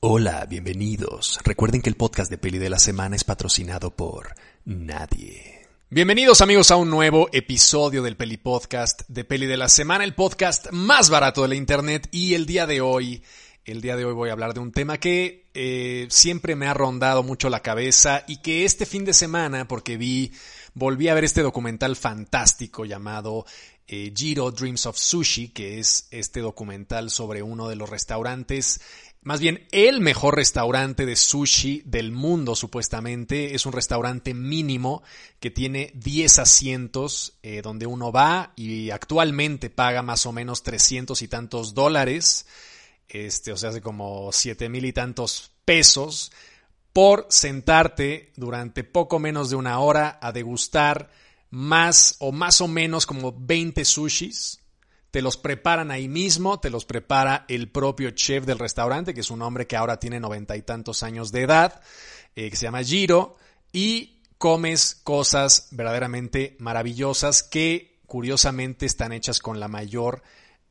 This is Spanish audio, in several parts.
Hola, bienvenidos. Recuerden que el podcast de Peli de la Semana es patrocinado por nadie. Bienvenidos amigos a un nuevo episodio del Peli Podcast de Peli de la Semana, el podcast más barato de la internet y el día de hoy, el día de hoy voy a hablar de un tema que eh, siempre me ha rondado mucho la cabeza y que este fin de semana, porque vi, volví a ver este documental fantástico llamado eh, Giro Dreams of Sushi, que es este documental sobre uno de los restaurantes más bien el mejor restaurante de sushi del mundo, supuestamente. Es un restaurante mínimo que tiene 10 asientos eh, donde uno va y actualmente paga más o menos 300 y tantos dólares, este, o sea, hace como 7 mil y tantos pesos por sentarte durante poco menos de una hora a degustar más o más o menos como 20 sushis te los preparan ahí mismo, te los prepara el propio chef del restaurante, que es un hombre que ahora tiene noventa y tantos años de edad, eh, que se llama Giro, y comes cosas verdaderamente maravillosas que curiosamente están hechas con la mayor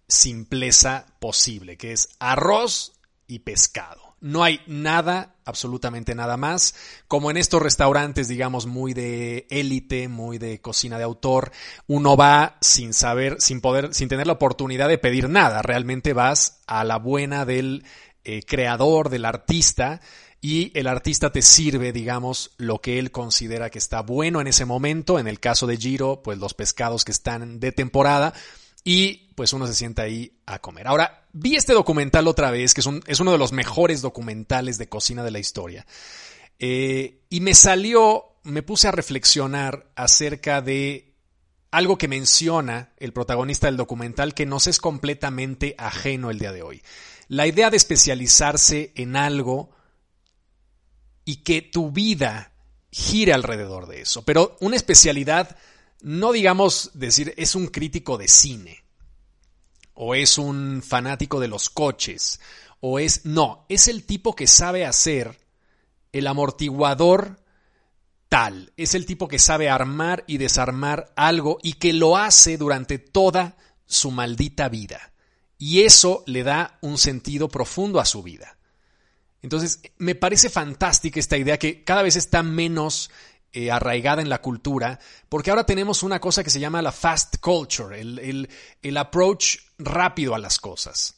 simpleza posible, que es arroz y pescado. No hay nada, absolutamente nada más. Como en estos restaurantes, digamos, muy de élite, muy de cocina de autor, uno va sin saber, sin poder, sin tener la oportunidad de pedir nada. Realmente vas a la buena del eh, creador, del artista, y el artista te sirve, digamos, lo que él considera que está bueno en ese momento. En el caso de Giro, pues los pescados que están de temporada y pues uno se sienta ahí a comer. Ahora, vi este documental otra vez, que es, uno de los mejores documentales de cocina de la historia. Eh, y me salió, me puse a reflexionar acerca de algo que menciona el protagonista del documental que nos es completamente ajeno el día de hoy. La idea de especializarse en algo y que tu vida gire alrededor de eso. Pero una especialidad no digamos decir es un crítico de cine o es un fanático de los coches o es no, es el tipo que sabe hacer el amortiguador tal, es el tipo que sabe armar y desarmar algo y que lo hace durante toda su maldita vida. Y eso le da un sentido profundo a su vida. Entonces, me parece fantástica esta idea que cada vez está menos eh, arraigada en la cultura, porque ahora tenemos una cosa que se llama la fast culture, el, el approach rápido a las cosas.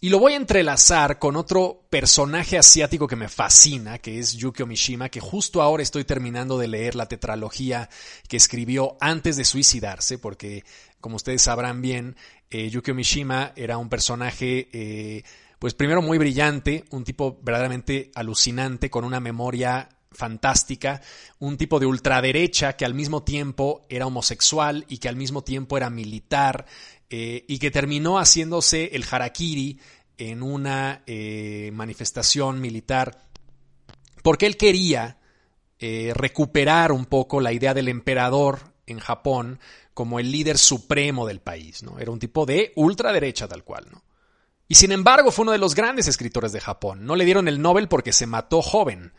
Y lo voy a entrelazar con otro personaje asiático que me fascina, que es Yukio Mishima, que justo ahora estoy terminando de leer la tetralogía que escribió antes de suicidarse, porque como ustedes sabrán bien, eh, Yukio Mishima era un personaje, eh, pues primero muy brillante, un tipo verdaderamente alucinante, con una memoria fantástica, un tipo de ultraderecha que al mismo tiempo era homosexual y que al mismo tiempo era militar eh, y que terminó haciéndose el harakiri en una eh, manifestación militar porque él quería eh, recuperar un poco la idea del emperador en Japón como el líder supremo del país, ¿no? Era un tipo de ultraderecha tal cual, ¿no? Y sin embargo fue uno de los grandes escritores de Japón. No le dieron el Nobel porque se mató joven.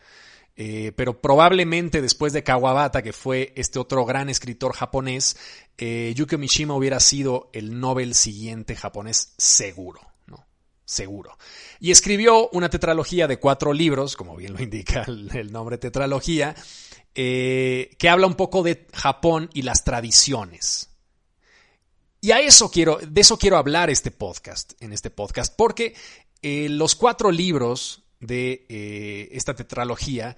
Eh, pero probablemente después de Kawabata, que fue este otro gran escritor japonés, eh, Yukio Mishima hubiera sido el Nobel siguiente japonés seguro, ¿no? Seguro. Y escribió una tetralogía de cuatro libros, como bien lo indica el, nombre tetralogía, eh, que habla un poco de Japón y las tradiciones. Y a eso quiero, de eso quiero hablar este podcast, en este podcast, porque los cuatro libros de eh, esta tetralogía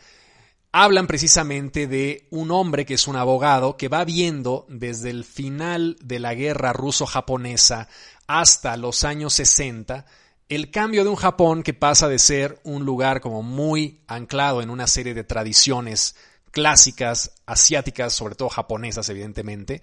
hablan precisamente de un hombre que es un abogado que va viendo desde el final de la guerra ruso-japonesa hasta los años 60 el cambio de un Japón que pasa de ser un lugar como muy anclado en una serie de tradiciones clásicas, asiáticas, sobre todo japonesas evidentemente,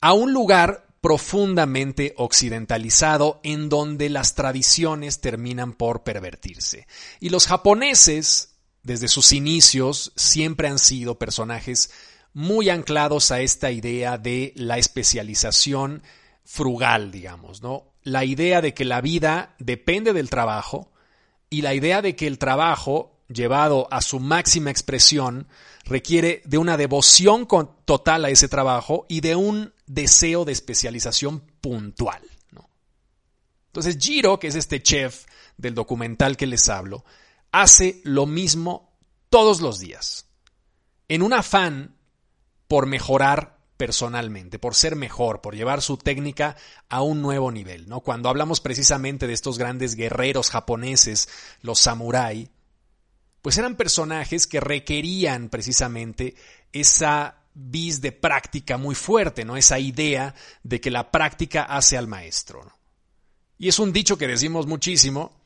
a un lugar profundamente occidentalizado en donde las tradiciones terminan por pervertirse. Y los japoneses, desde sus inicios, siempre han sido personajes muy anclados a esta idea de la especialización frugal, digamos, ¿no? La idea de que la vida depende del trabajo y la idea de que el trabajo, llevado a su máxima expresión, requiere de una devoción total a ese trabajo y de un deseo de especialización puntual. Entonces Giro, que es este chef del documental que les hablo, hace lo mismo todos los días, en un afán por mejorar personalmente, por ser mejor, por llevar su técnica a un nuevo nivel, ¿no? Cuando hablamos precisamente de estos grandes guerreros japoneses, los samurái, pues eran personajes que requerían precisamente esa vis de práctica muy fuerte, ¿no? Esa idea de que la práctica hace al maestro. Y es un dicho que decimos muchísimo,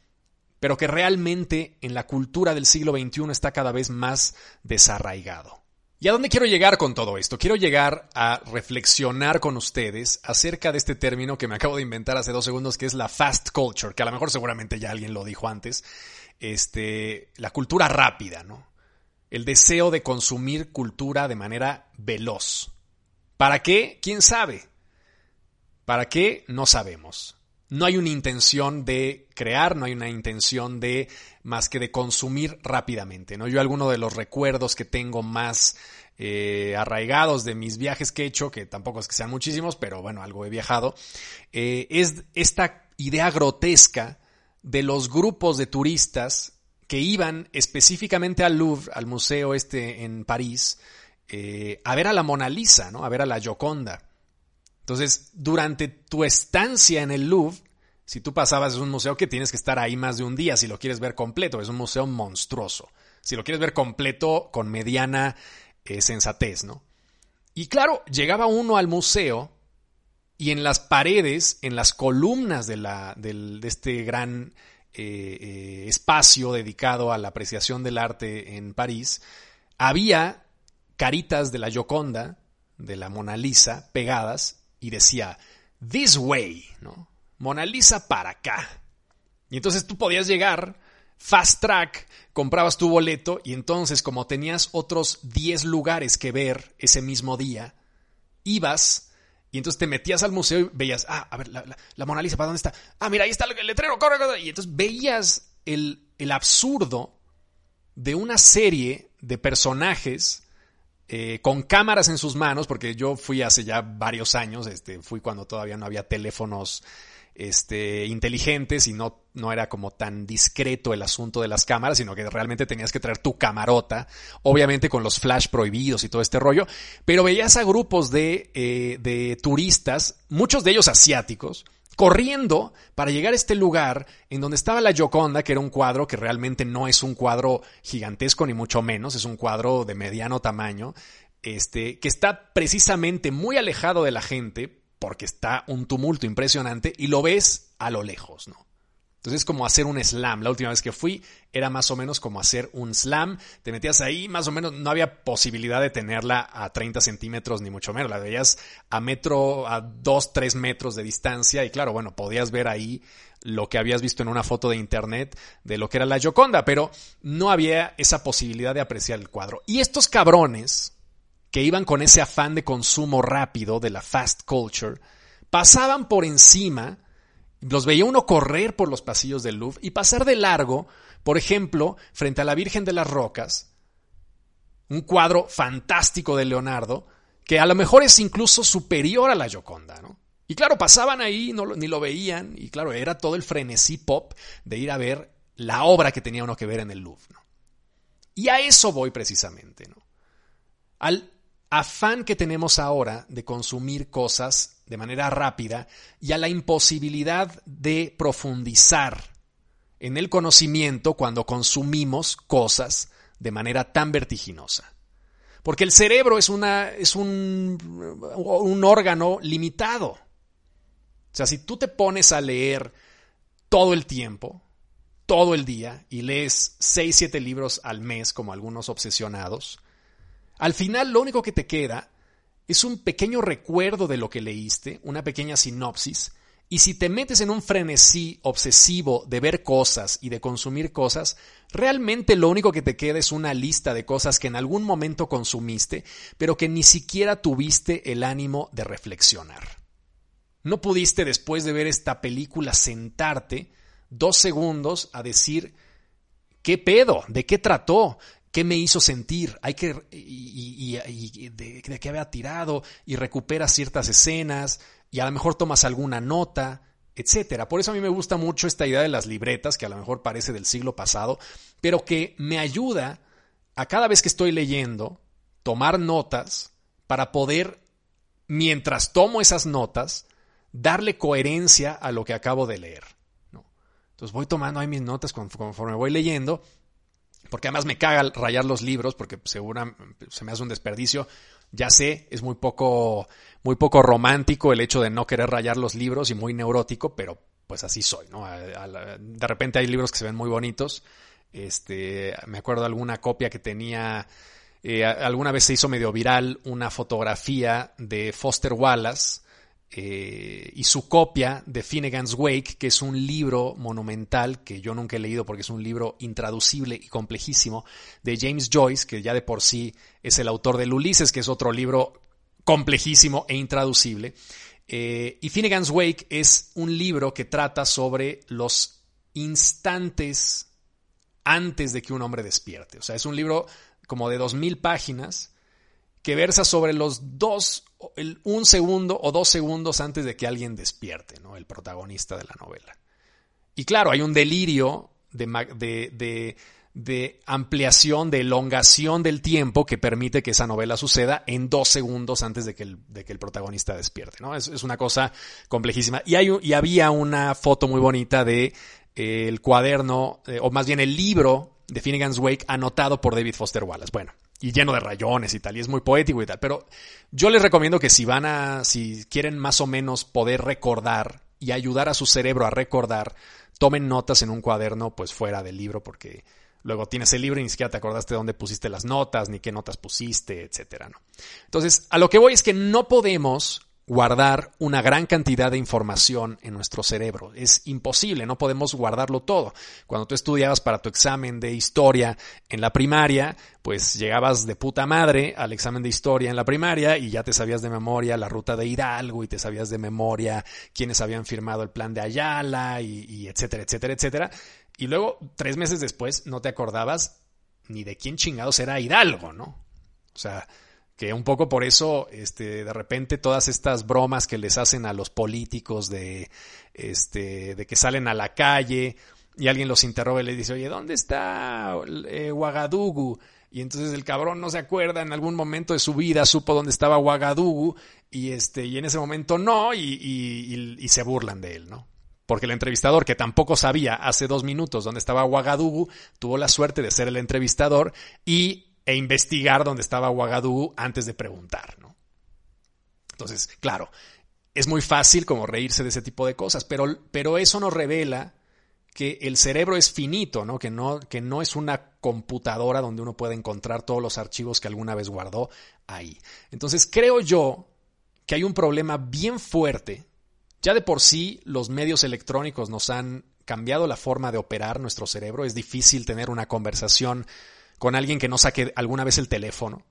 pero que realmente en la cultura del siglo XXI está cada vez más desarraigado. ¿Y a dónde quiero llegar con todo esto? Quiero llegar a reflexionar con ustedes acerca de este término que me acabo de inventar hace dos segundos, que es la fast culture, que a lo mejor seguramente ya alguien lo dijo antes, este, la cultura rápida, ¿no? El deseo de consumir cultura de manera veloz. ¿Para qué? ¿Quién sabe? ¿Para qué? No sabemos. No hay una intención de crear, no hay una intención de más que de consumir rápidamente. ¿no? Yo alguno de los recuerdos que tengo más eh, arraigados de mis viajes que he hecho, que tampoco es que sean muchísimos, pero bueno, algo he viajado, eh, es esta idea grotesca de los grupos de turistas que iban específicamente al Louvre, al museo este en París, eh, a ver a la Mona Lisa, ¿no? A ver a la Gioconda. Entonces, durante tu estancia en el Louvre, si tú pasabas, es un museo que tienes que estar ahí más de un día si lo quieres ver completo. Es un museo monstruoso. Si lo quieres ver completo, con mediana eh, sensatez, ¿no? Y claro, llegaba uno al museo y en las paredes, en las columnas de, la, de este gran eh, eh, espacio dedicado a la apreciación del arte en París, había caritas de la Gioconda, de la Mona Lisa, pegadas, y decía, This way, ¿no? Mona Lisa para acá. Y entonces tú podías llegar, fast track, comprabas tu boleto, y entonces, como tenías otros 10 lugares que ver ese mismo día, ibas y entonces te metías al museo y veías, ah, a ver, la, Mona Lisa, ¿para dónde está? Ah, mira, ahí está el letrero, corre, corre. Y entonces veías el, el absurdo de una serie de personajes eh, con cámaras en sus manos, porque yo fui hace ya varios años, este, fui cuando todavía no había teléfonos este, inteligentes y no, no era como tan discreto el asunto de las cámaras, sino que realmente tenías que traer tu camarota, obviamente con los flash prohibidos y todo este rollo, pero veías a grupos de, eh, de turistas, muchos de ellos asiáticos, corriendo para llegar a este lugar en donde estaba la Gioconda, que era un cuadro que realmente no es un cuadro gigantesco ni mucho menos, es un cuadro de mediano tamaño, este, que está precisamente muy alejado de la gente porque está un tumulto impresionante y lo ves a lo lejos, ¿no? Entonces es como hacer un slam. La última vez que fui era más o menos como hacer un slam. Te metías ahí, más o menos no había posibilidad de tenerla a 30 centímetros ni mucho menos. La veías a metro, a 2, 3 metros de distancia y claro, bueno, podías ver ahí lo que habías visto en una foto de internet de lo que era la Gioconda, pero no había esa posibilidad de apreciar el cuadro. Y estos cabrones, que iban con ese afán de consumo rápido de la fast culture, pasaban por encima, los veía uno correr por los pasillos del Louvre y pasar de largo, por ejemplo, frente a la Virgen de las Rocas, un cuadro fantástico de Leonardo, que a lo mejor es incluso superior a la Gioconda, ¿no? Y claro, pasaban ahí, no, ni lo veían, y claro, era todo el frenesí pop de ir a ver la obra que tenía uno que ver en el Louvre, ¿no? Y a eso voy precisamente, ¿no? Al afán que tenemos ahora de consumir cosas de manera rápida y a la imposibilidad de profundizar en el conocimiento cuando consumimos cosas de manera tan vertiginosa. Porque el cerebro es, una, es un, un órgano limitado. O sea, si tú te pones a leer todo el tiempo, todo el día, y lees 6, 7 libros al mes, como algunos obsesionados, al final lo único que te queda es un pequeño recuerdo de lo que leíste, una pequeña sinopsis, y si te metes en un frenesí obsesivo de ver cosas y de consumir cosas, realmente lo único que te queda es una lista de cosas que en algún momento consumiste, pero que ni siquiera tuviste el ánimo de reflexionar. No pudiste después de ver esta película sentarte dos segundos a decir, ¿qué pedo? ¿De qué trató? Qué me hizo sentir, hay que, y, de, qué había tirado, y recuperas ciertas escenas, y a lo mejor tomas alguna nota, etcétera. Por eso a mí me gusta mucho esta idea de las libretas, que a lo mejor parece del siglo pasado, pero que me ayuda a cada vez que estoy leyendo, tomar notas para poder, mientras tomo esas notas, darle coherencia a lo que acabo de leer. Entonces voy tomando ahí mis notas conforme voy leyendo, porque además me caga rayar los libros, porque segura se me hace un desperdicio. Ya sé, es muy poco, muy poco romántico el hecho de no querer rayar los libros y muy neurótico, pero pues así soy, ¿no? De repente hay libros que se ven muy bonitos. Este, me acuerdo alguna copia que tenía, eh, alguna vez se hizo medio viral una fotografía de Foster Wallace eh, y su copia de Finnegan's Wake, que es un libro monumental que yo nunca he leído porque es un libro intraducible y complejísimo, de James Joyce, que ya de por sí es el autor del Ulises, que es otro libro complejísimo e intraducible. Eh, y Finnegan's Wake es un libro que trata sobre los instantes antes de que un hombre despierte. O sea, es un libro como de dos mil páginas que versa sobre los dos, un segundo o dos segundos antes de que alguien despierte, ¿no? El protagonista de la novela. Y claro, hay un delirio de, de, ampliación, de elongación del tiempo que permite que esa novela suceda en dos segundos antes de que el, de que el protagonista despierte, ¿no? Es, una cosa complejísima. Y, hay, y había una foto muy bonita de eh, el cuaderno, eh, o más bien el libro de Finnegan's Wake anotado por David Foster Wallace. Bueno, y lleno de rayones y tal, y es muy poético y tal. Pero yo les recomiendo que si van a, si quieren más o menos poder recordar y ayudar a su cerebro a recordar, tomen notas en un cuaderno, pues fuera del libro, porque luego tienes el libro y ni siquiera te acordaste dónde pusiste las notas, ni qué notas pusiste, etcétera, ¿no? Entonces, a lo que voy es que no podemos guardar una gran cantidad de información en nuestro cerebro. Es imposible, no podemos guardarlo todo. Cuando tú estudiabas para tu examen de historia en la primaria, pues llegabas de puta madre al examen de historia en la primaria y ya te sabías de memoria la ruta de Hidalgo y te sabías de memoria quiénes habían firmado el plan de Ayala y, etcétera, etcétera, etcétera. Y luego, tres meses después, no te acordabas ni de quién chingados era Hidalgo, ¿no? O sea, que un poco por eso, este, de repente todas estas bromas que les hacen a los políticos de, este, de que salen a la calle y alguien los interroga y le dice, oye, ¿dónde está eh? Y entonces el cabrón no se acuerda en algún momento de su vida, supo dónde estaba Ouagadougou y este, y en ese momento no, y, y, y se burlan de él, ¿no? Porque el entrevistador, que tampoco sabía hace dos minutos dónde estaba Ouagadougou, tuvo la suerte de ser el entrevistador y e investigar dónde estaba Ouagadougou antes de preguntar, ¿no? Entonces, claro, es muy fácil como reírse de ese tipo de cosas, pero, pero eso nos revela que el cerebro es finito, ¿no? Que, ¿no? que no es una computadora donde uno puede encontrar todos los archivos que alguna vez guardó ahí. Entonces, creo yo que hay un problema bien fuerte. Ya de por sí los medios electrónicos nos han cambiado la forma de operar nuestro cerebro. Es difícil tener una conversación con alguien que no saque alguna vez el teléfono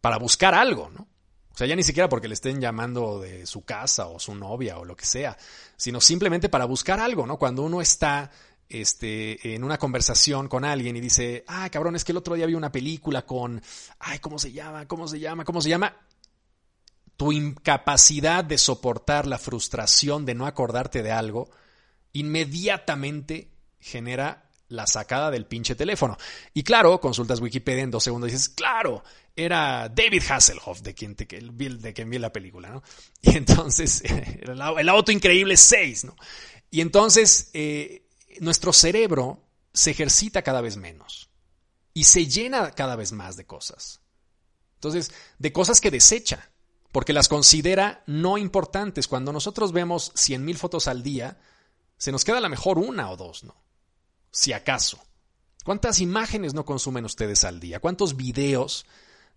para buscar algo, ¿no? O sea, ya ni siquiera porque le estén llamando de su casa o su novia o lo que sea, sino simplemente para buscar algo, ¿no? Cuando uno está este, en una conversación con alguien y dice, ah, cabrón, es que el otro día vi una película con, ay, ¿cómo se llama? ¿Cómo se llama? ¿Cómo se llama? Tu incapacidad de soportar la frustración de no acordarte de algo, inmediatamente genera la sacada del pinche teléfono. Y claro, consultas Wikipedia en dos segundos y dices, claro, era David Hasselhoff de quien, de quien vi la película, ¿no? Y entonces, el, el auto increíble 6, ¿no? Y entonces, eh, nuestro cerebro se ejercita cada vez menos y se llena cada vez más de cosas. Entonces, de cosas que desecha, porque las considera no importantes. Cuando nosotros vemos 100.000 fotos al día, se nos queda a lo mejor una o dos, ¿no? Si acaso. ¿Cuántas imágenes no consumen ustedes al día? ¿Cuántos videos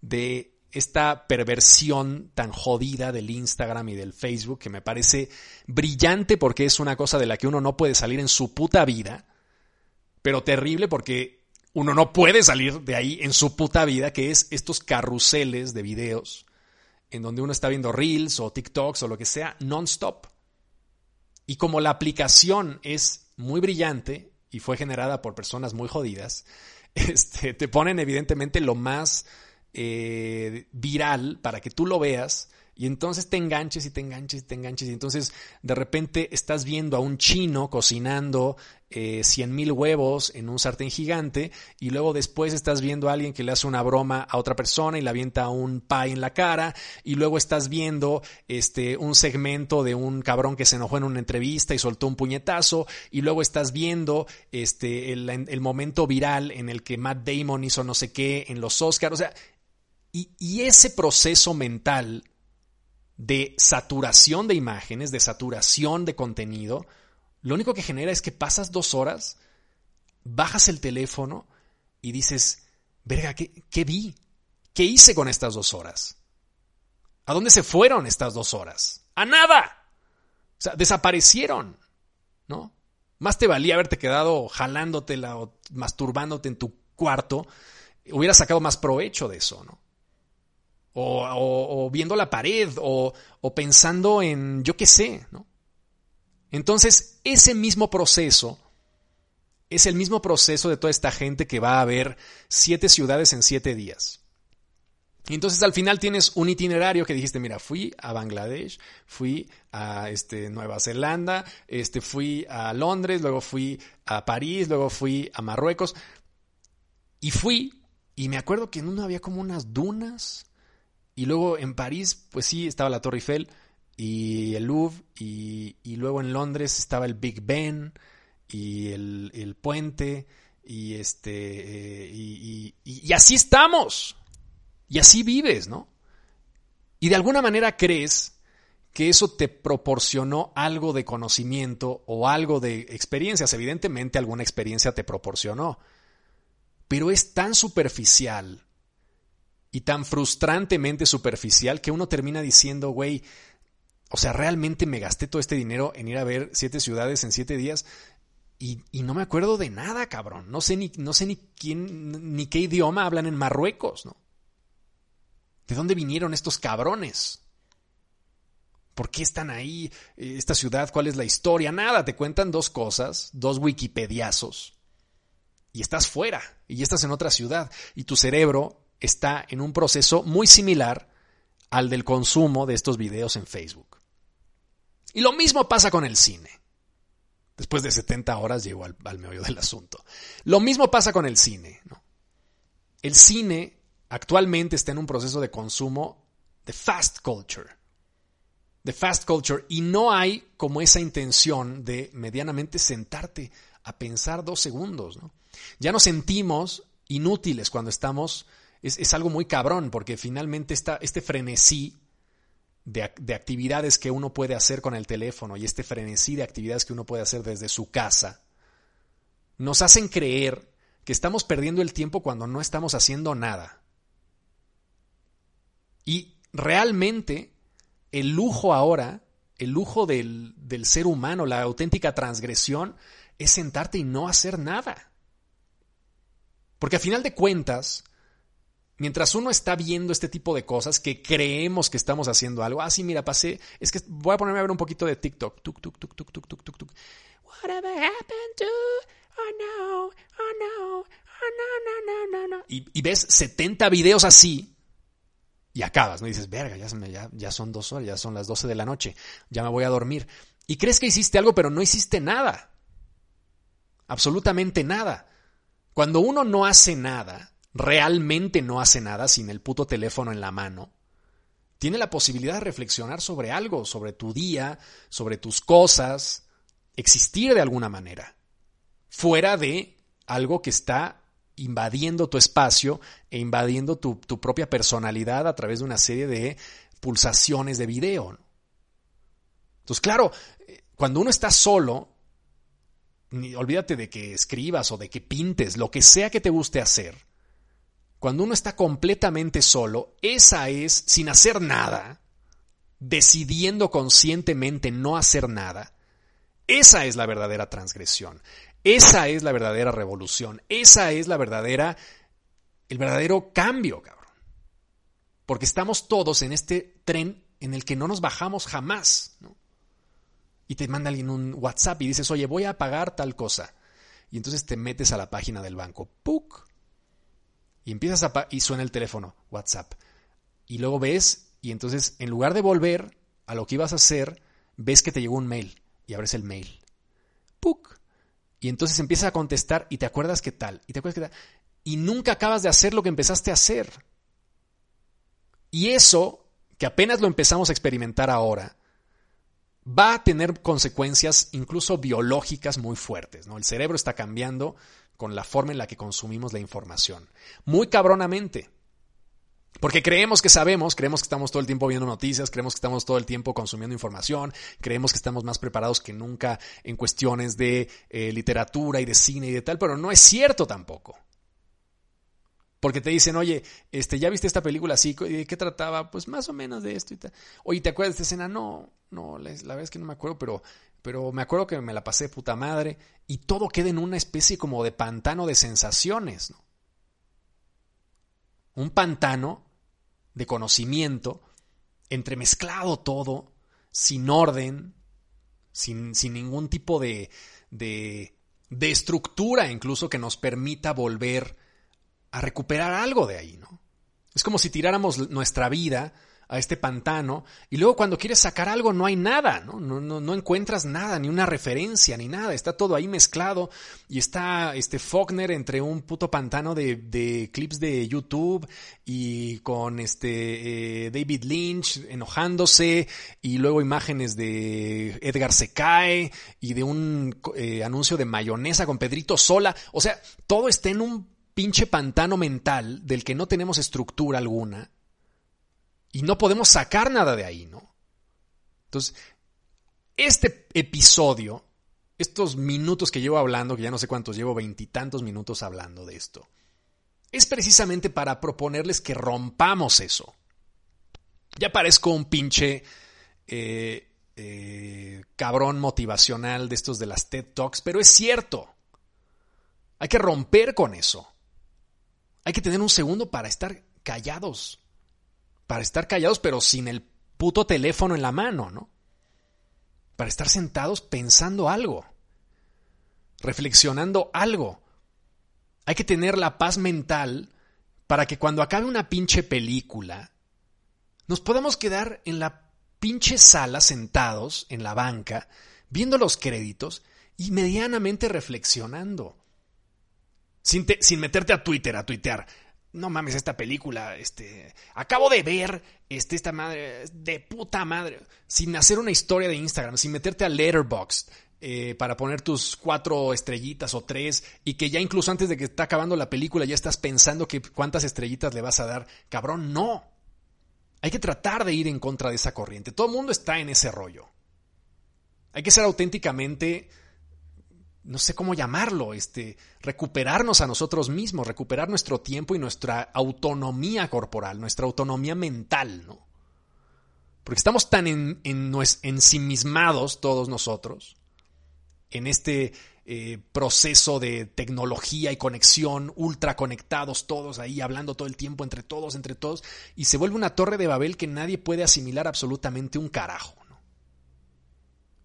de esta perversión tan jodida del Instagram y del Facebook que me parece brillante porque es una cosa de la que uno no puede salir en su puta vida, pero terrible porque uno no puede salir de ahí en su puta vida, que es estos carruseles de videos en donde uno está viendo reels o TikToks o lo que sea non-stop. Y como la aplicación es muy brillante, y fue generada por personas muy jodidas, este, te ponen evidentemente lo más eh, viral para que tú lo veas Y entonces te enganches y te enganches y te enganches. Y entonces de repente estás viendo a un chino cocinando eh, 100 mil huevos en un sartén gigante. Y luego después estás viendo a alguien que le hace una broma a otra persona y le avienta un pie en la cara. Y luego estás viendo este, un segmento de un cabrón que se enojó en una entrevista y soltó un puñetazo. Y luego estás viendo este, el, el momento viral en el que Matt Damon hizo no sé qué en los Oscars. O sea, y, y ese proceso mental de saturación de imágenes, de saturación de contenido, lo único que genera es que pasas dos horas, bajas el teléfono y dices, verga, ¿qué, qué vi? ¿Qué hice con estas dos horas? ¿A dónde se fueron estas dos horas? ¡A nada! O sea, desaparecieron, ¿no? Más te valía haberte quedado jalándotela o masturbándote en tu cuarto, hubiera sacado más provecho de eso, ¿no? O, viendo la pared, o, o pensando en yo qué sé, ¿no? Entonces, ese mismo proceso es el mismo proceso de toda esta gente que va a ver siete ciudades en siete días. Y entonces al final tienes un itinerario que dijiste, mira, fui a Bangladesh, fui a este, Nueva Zelanda, este, fui a Londres, luego fui a París, luego fui a Marruecos. Y fui, y me acuerdo que en uno había como unas dunas, y luego en París, pues sí, estaba la Torre Eiffel y el Louvre. Y, luego en Londres estaba el Big Ben y el, puente. Y este. Eh, y, y así estamos. Y así vives, ¿no? Y de alguna manera crees que eso te proporcionó algo de conocimiento o algo de experiencias. Evidentemente alguna experiencia te proporcionó. Pero es tan superficial y tan frustrantemente superficial que uno termina diciendo, güey, o sea, realmente me gasté todo este dinero en ir a ver siete ciudades en siete días y, no me acuerdo de nada, cabrón. No sé ni, no sé ni quién, ni qué idioma hablan en Marruecos, ¿no? ¿De dónde vinieron estos cabrones? ¿Por qué están ahí? Esta ciudad, ¿cuál es la historia? Nada, te cuentan dos cosas, dos wikipediazos. Y estás fuera, y estás en otra ciudad, y tu cerebro está en un proceso muy similar al del consumo de estos videos en Facebook. Y lo mismo pasa con el cine. Después de 70 horas llego al, meollo del asunto. Lo mismo pasa con el cine. El cine actualmente está en un proceso de consumo de fast culture. De fast culture. Y no hay como esa intención de medianamente sentarte a pensar dos segundos. Ya nos sentimos inútiles cuando estamos es, algo muy cabrón, porque finalmente está este frenesí de, de, actividades que uno puede hacer con el teléfono y este frenesí de actividades que uno puede hacer desde su casa, nos hacen creer que estamos perdiendo el tiempo cuando no estamos haciendo nada. Y realmente el lujo ahora, el lujo del, del ser humano, la auténtica transgresión, es sentarte y no hacer nada. Porque a final de cuentas, mientras uno está viendo este tipo de cosas que creemos que estamos haciendo algo, ah, mira, pasé, es que voy a ponerme a ver un poquito de TikTok. Tuk, tuk, tuk, tuk, tuk, tuk, tuk, tuk. Happened to, oh no, oh no, oh no, no, no, no, no. Y, y ves 70 videos así y acabas, ¿no? Y dices, verga, ya, ya, ya son dos horas, ya son las 12 de la noche, ya me voy a dormir. Y crees que hiciste algo, pero no hiciste nada. Absolutamente nada. Cuando uno no hace nada, realmente no hace nada sin el puto teléfono en la mano, tiene la posibilidad de reflexionar sobre algo, sobre tu día, sobre tus cosas, existir de alguna manera, fuera de algo que está invadiendo tu espacio e invadiendo tu, propia personalidad a través de una serie de pulsaciones de video. Entonces, claro, cuando uno está solo, olvídate de que escribas o de que pintes, lo que sea que te guste hacer, cuando uno está completamente solo, esa es, sin hacer nada, decidiendo conscientemente no hacer nada, esa es la verdadera transgresión. Esa es la verdadera revolución. Esa es la verdadera, el verdadero cambio, cabrón. Porque estamos todos en este tren en el que no nos bajamos jamás, Y te manda alguien un WhatsApp y dices, oye, voy a pagar tal cosa. Y entonces te metes a la página del banco. ¡Puc! Y empiezas a... y suena el teléfono, WhatsApp. Y luego ves y entonces en lugar de volver a lo que ibas a hacer, ves que te llegó un mail y abres el mail. ¡Puc! Y entonces empiezas a contestar y te acuerdas qué tal, y te acuerdas qué tal, y nunca acabas de hacer lo que empezaste a hacer. Y eso, que apenas lo empezamos a experimentar ahora, va a tener consecuencias incluso biológicas muy fuertes. ¿no? El cerebro está cambiando con la forma en la que consumimos la información. Muy cabronamente. Porque creemos que sabemos, creemos que estamos todo el tiempo viendo noticias, creemos que estamos todo el tiempo consumiendo información, creemos que estamos más preparados que nunca en cuestiones de eh, literatura y de cine y de tal, pero no es cierto tampoco. Porque te dicen, oye, este, ¿ya viste esta película así? ¿De qué trataba? Pues más o menos de esto y tal. Oye, ¿te acuerdas de esta escena? No, no, la, verdad es que no me acuerdo, pero, pero me acuerdo que me la pasé puta madre. Y todo queda en una especie como de pantano de sensaciones, ¿no? Un pantano de conocimiento, entremezclado todo, sin orden, sin, sin ningún tipo de, de, de estructura incluso que nos permita volver a recuperar algo de ahí, ¿no? Es como si tiráramos nuestra vida a este pantano y luego cuando quieres sacar algo no hay nada, ¿no? No, no, no encuentras nada, ni una referencia, ni nada, está todo ahí mezclado y está este Faulkner entre un puto pantano de, clips de YouTube y con este eh, David Lynch enojándose y luego imágenes de Edgar se cae y de un eh, anuncio de mayonesa con Pedrito Sola, o sea, todo está en un pinche pantano mental del que no tenemos estructura alguna y no podemos sacar nada de ahí, ¿no? Entonces, este episodio, estos minutos que llevo hablando, que ya no sé cuántos, llevo veintitantos minutos hablando de esto, es precisamente para proponerles que rompamos eso. Ya parezco un pinche eh, eh, cabrón motivacional de estos de las TED Talks, pero es cierto. Hay que romper con eso. Hay que tener un segundo para estar callados para estar callados pero sin el puto teléfono en la mano, ¿no? Para estar sentados pensando algo, reflexionando algo. Hay que tener la paz mental para que cuando acabe una pinche película, nos podamos quedar en la pinche sala sentados en la banca, viendo los créditos y medianamente reflexionando. Sin, meterte a Twitter a tuitear no mames, esta película, este, acabo de ver, este, esta madre, de puta madre, sin hacer una historia de Instagram, sin meterte a Letterboxd, eh, para poner tus cuatro estrellitas o tres y que ya incluso antes de que está acabando la película ya estás pensando que cuántas estrellitas le vas a dar. Cabrón, no. Hay que tratar de ir en contra de esa corriente. Todo el mundo está en ese rollo. Hay que ser auténticamente no sé cómo llamarlo, este, recuperarnos a nosotros mismos, recuperar nuestro tiempo y nuestra autonomía corporal, nuestra autonomía mental, ¿no? Porque estamos tan en, en, ensimismados todos nosotros en este eh, proceso de tecnología y conexión, ultra conectados todos ahí, hablando todo el tiempo entre todos, entre todos, y se vuelve una torre de Babel que nadie puede asimilar absolutamente un carajo.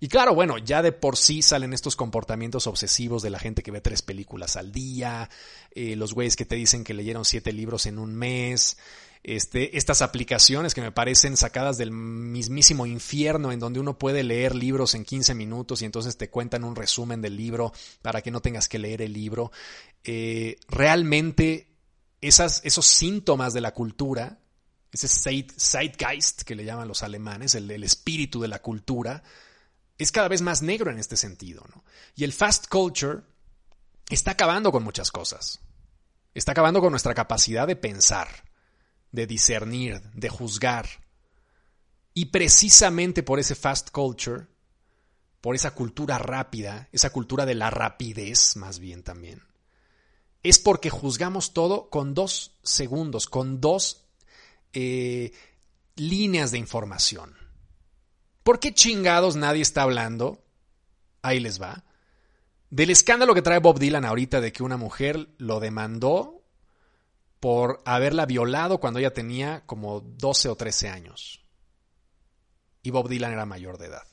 Y claro, bueno, ya de por sí salen estos comportamientos obsesivos de la gente que ve tres películas al día, eh, los güeyes que te dicen que leyeron siete libros en un mes, este, estas aplicaciones que me parecen sacadas del mismísimo infierno en donde uno puede leer libros en 15 minutos y entonces te cuentan un resumen del libro para que no tengas que leer el libro. Eh, realmente esas, esos síntomas de la cultura, ese Zeitgeist que le llaman los alemanes, el, el espíritu de la cultura, es cada vez más negro en este sentido. ¿no? Y el fast culture está acabando con muchas cosas. Está acabando con nuestra capacidad de pensar, de discernir, de juzgar. Y precisamente por ese fast culture, por esa cultura rápida, esa cultura de la rapidez más bien también, es porque juzgamos todo con dos segundos, con dos eh, líneas de información. ¿Por qué chingados nadie está hablando? Ahí les va. Del escándalo que trae Bob Dylan ahorita de que una mujer lo demandó por haberla violado cuando ella tenía como 12 o 13 años. Y Bob Dylan era mayor de edad.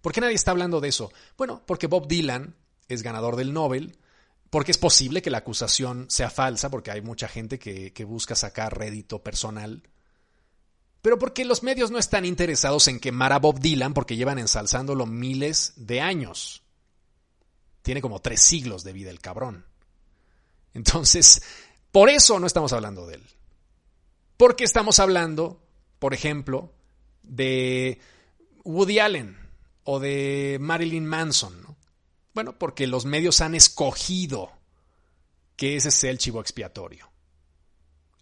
¿Por qué nadie está hablando de eso? Bueno, porque Bob Dylan es ganador del Nobel, porque es posible que la acusación sea falsa, porque hay mucha gente que, que busca sacar rédito personal Pero porque los medios no están interesados en quemar a Bob Dylan porque llevan ensalzándolo miles de años. Tiene como tres siglos de vida el cabrón. Entonces, por eso no estamos hablando de él. Porque estamos hablando, por ejemplo, de Woody Allen o de Marilyn Manson. Bueno, porque los medios han escogido que ese sea el chivo expiatorio.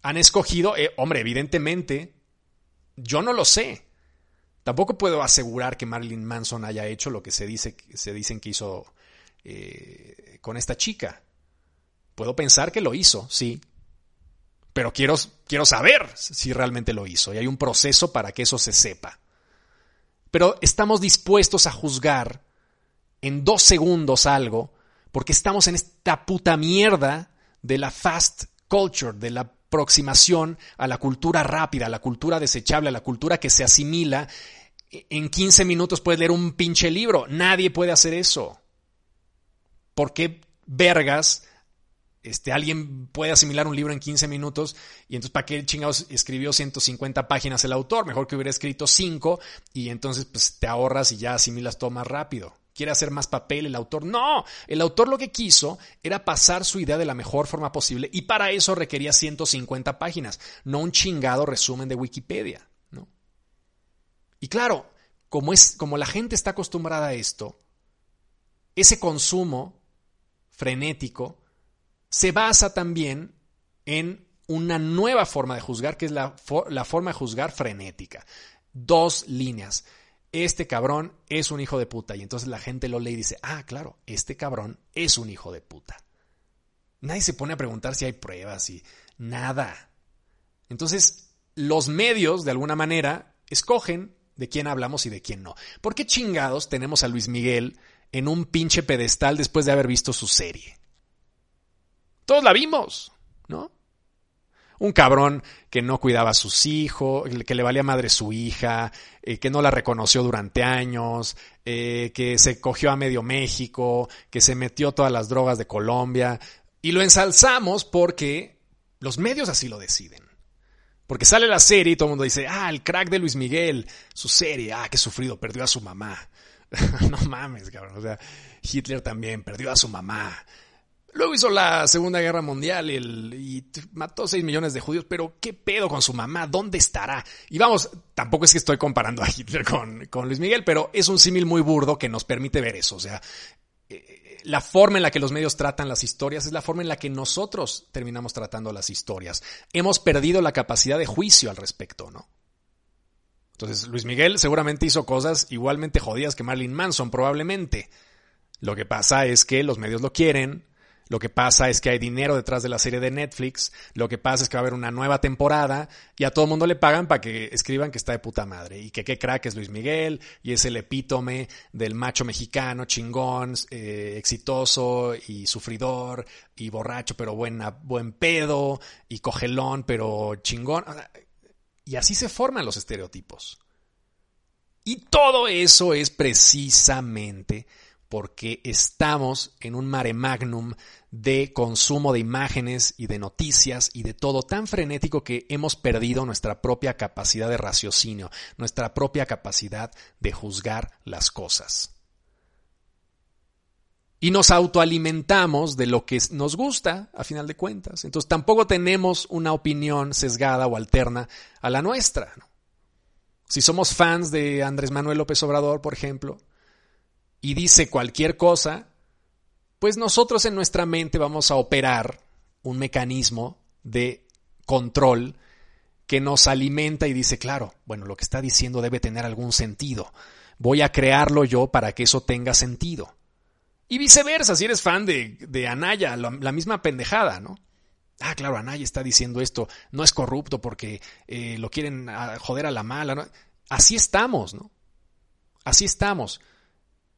Han escogido, eh, hombre, evidentemente, yo no lo sé. Tampoco puedo asegurar que Marilyn Manson haya hecho lo que se, dice, se dicen que hizo eh, con esta chica. Puedo pensar que lo hizo, sí. Pero quiero, quiero saber si realmente lo hizo. Y hay un proceso para que eso se sepa. Pero estamos dispuestos a juzgar en dos segundos algo porque estamos en esta puta mierda de la fast culture, de la aproximación a la cultura rápida, a la cultura desechable, a la cultura que se asimila. En 15 minutos puedes leer un pinche libro. Nadie puede hacer eso. ¿Por qué vergas este, alguien puede asimilar un libro en 15 minutos y entonces ¿para qué chingados escribió 150 páginas el autor? Mejor que hubiera escrito 5 y entonces pues, te ahorras y ya asimilas todo más rápido quiere hacer más papel el autor. No, el autor lo que quiso era pasar su idea de la mejor forma posible y para eso requería 150 páginas, no un chingado resumen de Wikipedia. ¿no? Y claro, como, es, como la gente está acostumbrada a esto, ese consumo frenético se basa también en una nueva forma de juzgar, que es la, la forma de juzgar frenética. Dos líneas este cabrón es un hijo de puta. Y entonces la gente lo lee y dice, ah, claro, este cabrón es un hijo de puta. Nadie se pone a preguntar si hay pruebas y nada. Entonces, los medios, de alguna manera, escogen de quién hablamos y de quién no. ¿Por qué chingados tenemos a Luis Miguel en un pinche pedestal después de haber visto su serie? Todos la vimos, ¿no? Un cabrón que no cuidaba a sus hijos, que le valía madre su hija, eh, que no la reconoció durante años, eh, que se cogió a medio México, que se metió todas las drogas de Colombia. Y lo ensalzamos porque los medios así lo deciden. Porque sale la serie y todo el mundo dice, ah, el crack de Luis Miguel, su serie, ah, qué sufrido, perdió a su mamá. no mames, cabrón. O sea, Hitler también perdió a su mamá. Luego hizo la Segunda Guerra Mundial y, mató 6 millones de judíos, pero ¿qué pedo con su mamá? ¿Dónde estará? Y vamos, tampoco es que estoy comparando a Hitler con, con Luis Miguel, pero es un símil muy burdo que nos permite ver eso. O sea, eh, la forma en la que los medios tratan las historias es la forma en la que nosotros terminamos tratando las historias. Hemos perdido la capacidad de juicio al respecto, ¿no? Entonces, Luis Miguel seguramente hizo cosas igualmente jodidas que Marilyn Manson, probablemente. Lo que pasa es que los medios lo quieren, lo que pasa es que hay dinero detrás de la serie de Netflix. Lo que pasa es que va a haber una nueva temporada y a todo mundo le pagan para que escriban que está de puta madre y que qué crack es Luis Miguel y es el epítome del macho mexicano chingón, eh, exitoso y sufridor y borracho pero buen pedo y cogelón pero chingón. Y así se forman los estereotipos. Y todo eso es precisamente porque estamos en un mare magnum de consumo de imágenes y de noticias y de todo tan frenético que hemos perdido nuestra propia capacidad de raciocinio, nuestra propia capacidad de juzgar las cosas. Y nos autoalimentamos de lo que nos gusta, a final de cuentas. Entonces tampoco tenemos una opinión sesgada o alterna a la nuestra. Si somos fans de Andrés Manuel López Obrador, por ejemplo, y dice cualquier cosa, pues nosotros en nuestra mente vamos a operar un mecanismo de control que nos alimenta y dice, claro, bueno, lo que está diciendo debe tener algún sentido. Voy a crearlo yo para que eso tenga sentido. Y viceversa, si eres fan de, de Anaya, la, misma pendejada, ¿no? Ah, claro, Anaya está diciendo esto, no es corrupto porque eh, lo quieren ah, joder a la mala. Así estamos, ¿no? Así estamos.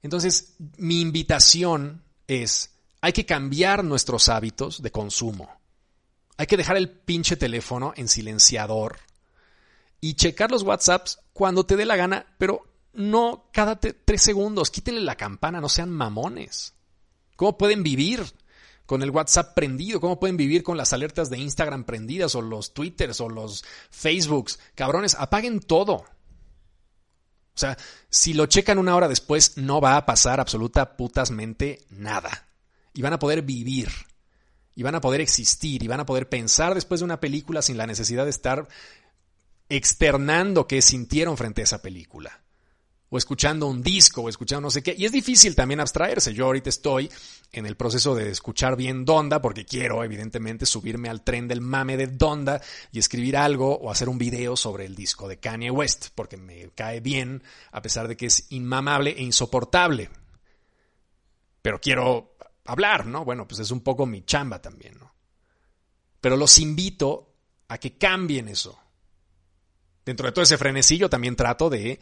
Entonces, mi invitación es, hay que cambiar nuestros hábitos de consumo. Hay que dejar el pinche teléfono en silenciador y checar los WhatsApps cuando te dé la gana, pero no cada tres segundos. Quítenle la campana, no sean mamones. ¿Cómo pueden vivir con el WhatsApp prendido? ¿Cómo pueden vivir con las alertas de Instagram prendidas o los Twitters o los Facebooks? Cabrones, apaguen todo. O sea, si lo checan una hora después, no va a pasar absoluta putasmente nada. Y van a poder vivir. Y van a poder existir. Y van a poder pensar después de una película sin la necesidad de estar externando qué sintieron frente a esa película o escuchando un disco o escuchando no sé qué. Y es difícil también abstraerse. Yo ahorita estoy en el proceso de escuchar bien Donda porque quiero evidentemente subirme al tren del mame de Donda y escribir algo o hacer un video sobre el disco de Kanye West porque me cae bien a pesar de que es inmamable e insoportable. Pero quiero hablar, ¿no? Bueno, pues es un poco mi chamba también, ¿no? Pero los invito a que cambien eso. Dentro de todo ese frenesillo también trato de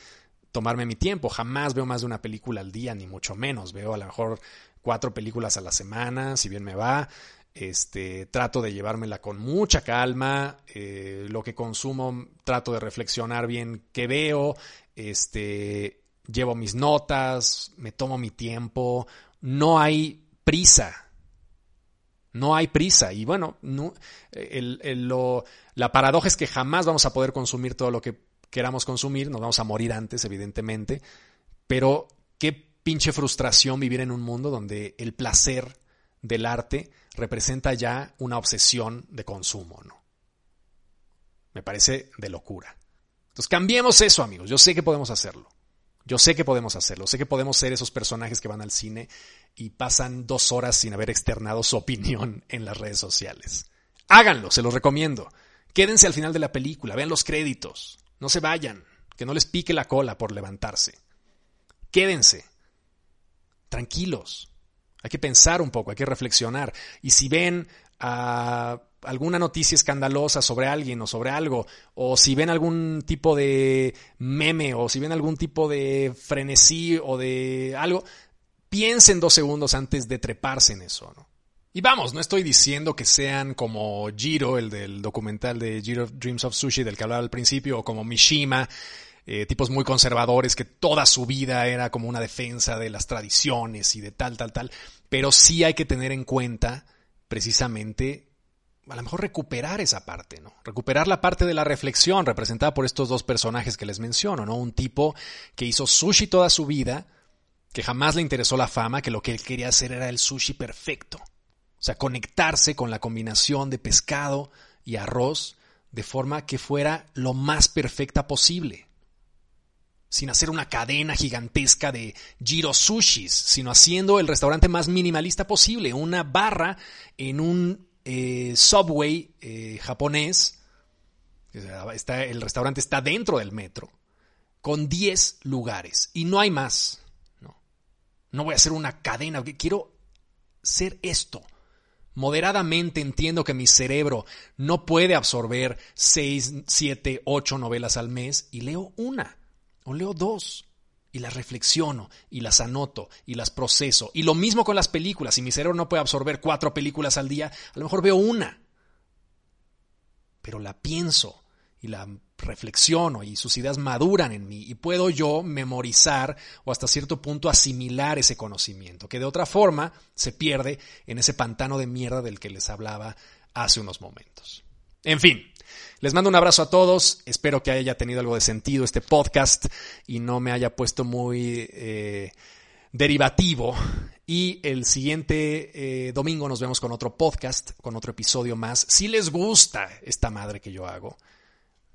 tomarme mi tiempo. Jamás veo más de una película al día, ni mucho menos. Veo a lo mejor cuatro películas a la semana, si bien me va. Este, trato de llevármela con mucha calma. Eh, lo que consumo, trato de reflexionar bien qué veo. Este, llevo mis notas, me tomo mi tiempo. No hay prisa. No hay prisa. Y bueno, no, lo, la paradoja es que jamás vamos a poder consumir todo lo que queramos consumir, nos vamos a morir antes, evidentemente, pero qué pinche frustración vivir en un mundo donde el placer del arte representa ya una obsesión de consumo, ¿no? Me parece de locura. Entonces cambiemos eso, amigos. Yo sé que podemos hacerlo. Yo sé que podemos hacerlo. Sé que podemos ser esos personajes que van al cine y pasan dos horas sin haber externado su opinión en las redes sociales. Háganlo, se los recomiendo. Quédense al final de la película, vean los créditos. No se vayan, que no les pique la cola por levantarse. Quédense, tranquilos. Hay que pensar un poco, hay que reflexionar. Y si ven ah, alguna noticia escandalosa sobre alguien o sobre algo, o si ven algún tipo de meme, o si ven algún tipo de frenesí o de algo, piensen dos segundos antes de treparse en eso, ¿no? Y vamos, no estoy diciendo que sean como Jiro, el del documental de Jiro Dreams of Sushi del que hablaba al principio, o como Mishima, eh, tipos muy conservadores que toda su vida era como una defensa de las tradiciones y de tal, tal, tal. Pero sí hay que tener en cuenta precisamente a lo mejor recuperar esa parte, ¿no? Recuperar la parte de la reflexión representada por estos dos personajes que les menciono, ¿no? Un tipo que hizo sushi toda su vida, que jamás le interesó la fama, que lo que él quería hacer era el sushi perfecto. O sea, conectarse con la combinación de pescado y arroz de forma que fuera lo más perfecta posible. Sin hacer una cadena gigantesca de Giro Sushis, sino haciendo el restaurante más minimalista posible. Una barra en un eh, subway eh, japonés. El restaurante está dentro del metro. Con 10 lugares. Y no hay más. No, no voy a hacer una cadena. Quiero ser esto. Moderadamente entiendo que mi cerebro no puede absorber 6, 7, 8 novelas al mes y leo una o leo dos y las reflexiono y las anoto y las proceso. Y lo mismo con las películas. Si mi cerebro no puede absorber cuatro películas al día, a lo mejor veo una. Pero la pienso y la reflexiono y sus ideas maduran en mí y puedo yo memorizar o hasta cierto punto asimilar ese conocimiento, que de otra forma se pierde en ese pantano de mierda del que les hablaba hace unos momentos. En fin, les mando un abrazo a todos, espero que haya tenido algo de sentido este podcast y no me haya puesto muy eh, derivativo. Y el siguiente eh, domingo nos vemos con otro podcast, con otro episodio más. Si les gusta esta madre que yo hago,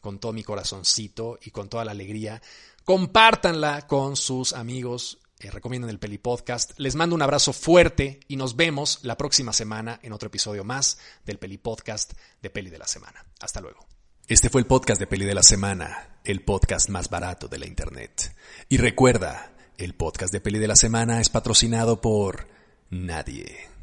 con todo mi corazoncito y con toda la alegría. Compártanla con sus amigos, eh, el Peli Podcast. Les mando un abrazo fuerte y nos vemos la próxima semana en otro episodio más del Peli Podcast de Peli de la Semana. Hasta luego. Este fue el podcast de Peli de la Semana, el podcast más barato de la Internet. Y recuerda, el podcast de Peli de la Semana es patrocinado por nadie.